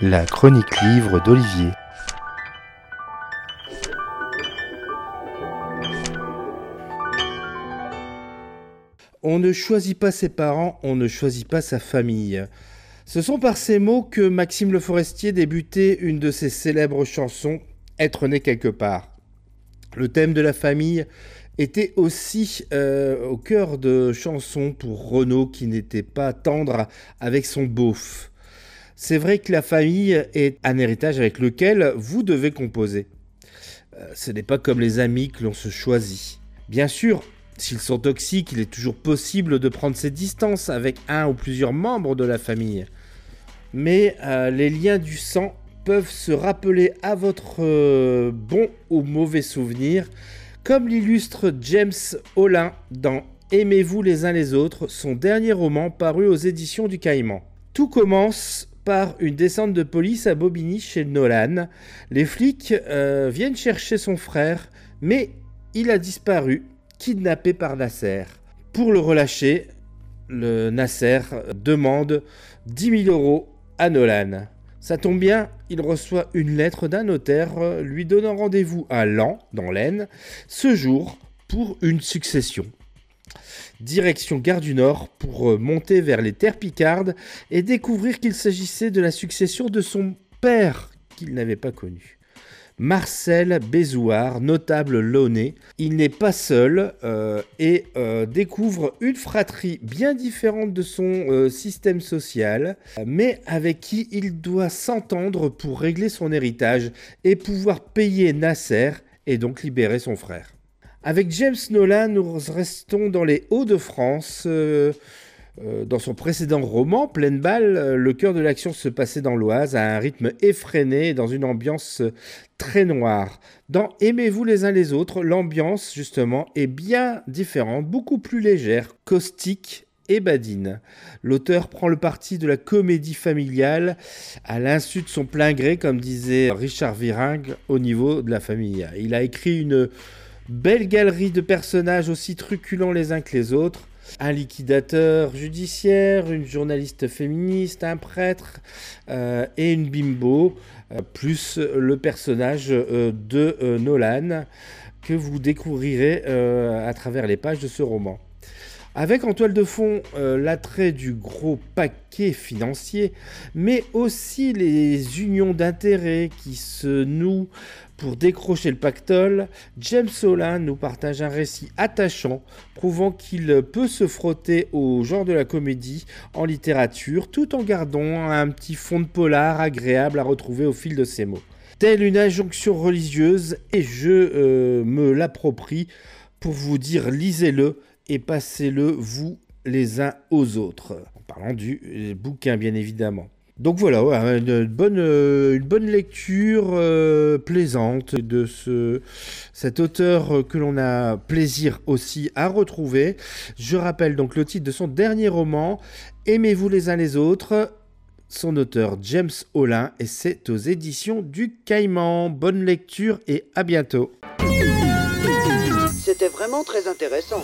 La chronique livre d'Olivier. On ne choisit pas ses parents, on ne choisit pas sa famille. Ce sont par ces mots que Maxime Le Forestier débutait une de ses célèbres chansons, Être né quelque part. Le thème de la famille était aussi euh, au cœur de chansons pour Renaud qui n'était pas tendre avec son beauf. C'est vrai que la famille est un héritage avec lequel vous devez composer. Euh, ce n'est pas comme les amis que l'on se choisit. Bien sûr, s'ils sont toxiques, il est toujours possible de prendre ses distances avec un ou plusieurs membres de la famille. Mais euh, les liens du sang peuvent se rappeler à votre bon ou mauvais souvenir, comme l'illustre James Olin dans Aimez-vous les uns les autres, son dernier roman paru aux éditions du Caïman. Tout commence par une descente de police à Bobigny chez Nolan. Les flics euh, viennent chercher son frère, mais il a disparu, kidnappé par Nasser. Pour le relâcher, le Nasser demande 10 000 euros à Nolan. Ça tombe bien, il reçoit une lettre d'un notaire euh, lui donnant rendez-vous à Lan, dans l'Aisne, ce jour pour une succession. Direction Gare du Nord pour euh, monter vers les terres picardes et découvrir qu'il s'agissait de la succession de son père qu'il n'avait pas connu. Marcel Bézouard, notable launay. Il n'est pas seul euh, et euh, découvre une fratrie bien différente de son euh, système social, mais avec qui il doit s'entendre pour régler son héritage et pouvoir payer Nasser et donc libérer son frère. Avec James Nolan, nous restons dans les Hauts-de-France. Euh, dans son précédent roman, Pleine balle, euh, le cœur de l'action se passait dans l'Oise à un rythme effréné dans une ambiance euh, très noire. Dans Aimez-vous les uns les autres, l'ambiance justement est bien différente, beaucoup plus légère, caustique et badine. L'auteur prend le parti de la comédie familiale à l'insu de son plein gré, comme disait Richard Viringue au niveau de la famille. Il a écrit une belle galerie de personnages aussi truculents les uns que les autres un liquidateur judiciaire, une journaliste féministe, un prêtre euh, et une bimbo, euh, plus le personnage euh, de Nolan que vous découvrirez à travers les pages de ce roman. Avec en toile de fond l'attrait du gros paquet financier, mais aussi les unions d'intérêts qui se nouent pour décrocher le pactole, James Solin nous partage un récit attachant, prouvant qu'il peut se frotter au genre de la comédie en littérature, tout en gardant un petit fond de polar agréable à retrouver au fil de ses mots. Telle une injonction religieuse, et je euh, me l'approprie pour vous dire lisez-le et passez-le vous les uns aux autres. En parlant du euh, bouquin, bien évidemment. Donc voilà, une, bonne, euh, une bonne lecture euh, plaisante de ce, cet auteur que l'on a plaisir aussi à retrouver. Je rappelle donc le titre de son dernier roman, Aimez-vous les uns les autres. Son auteur James Olin et c'est aux éditions du Caïman. Bonne lecture et à bientôt. C'était vraiment très intéressant.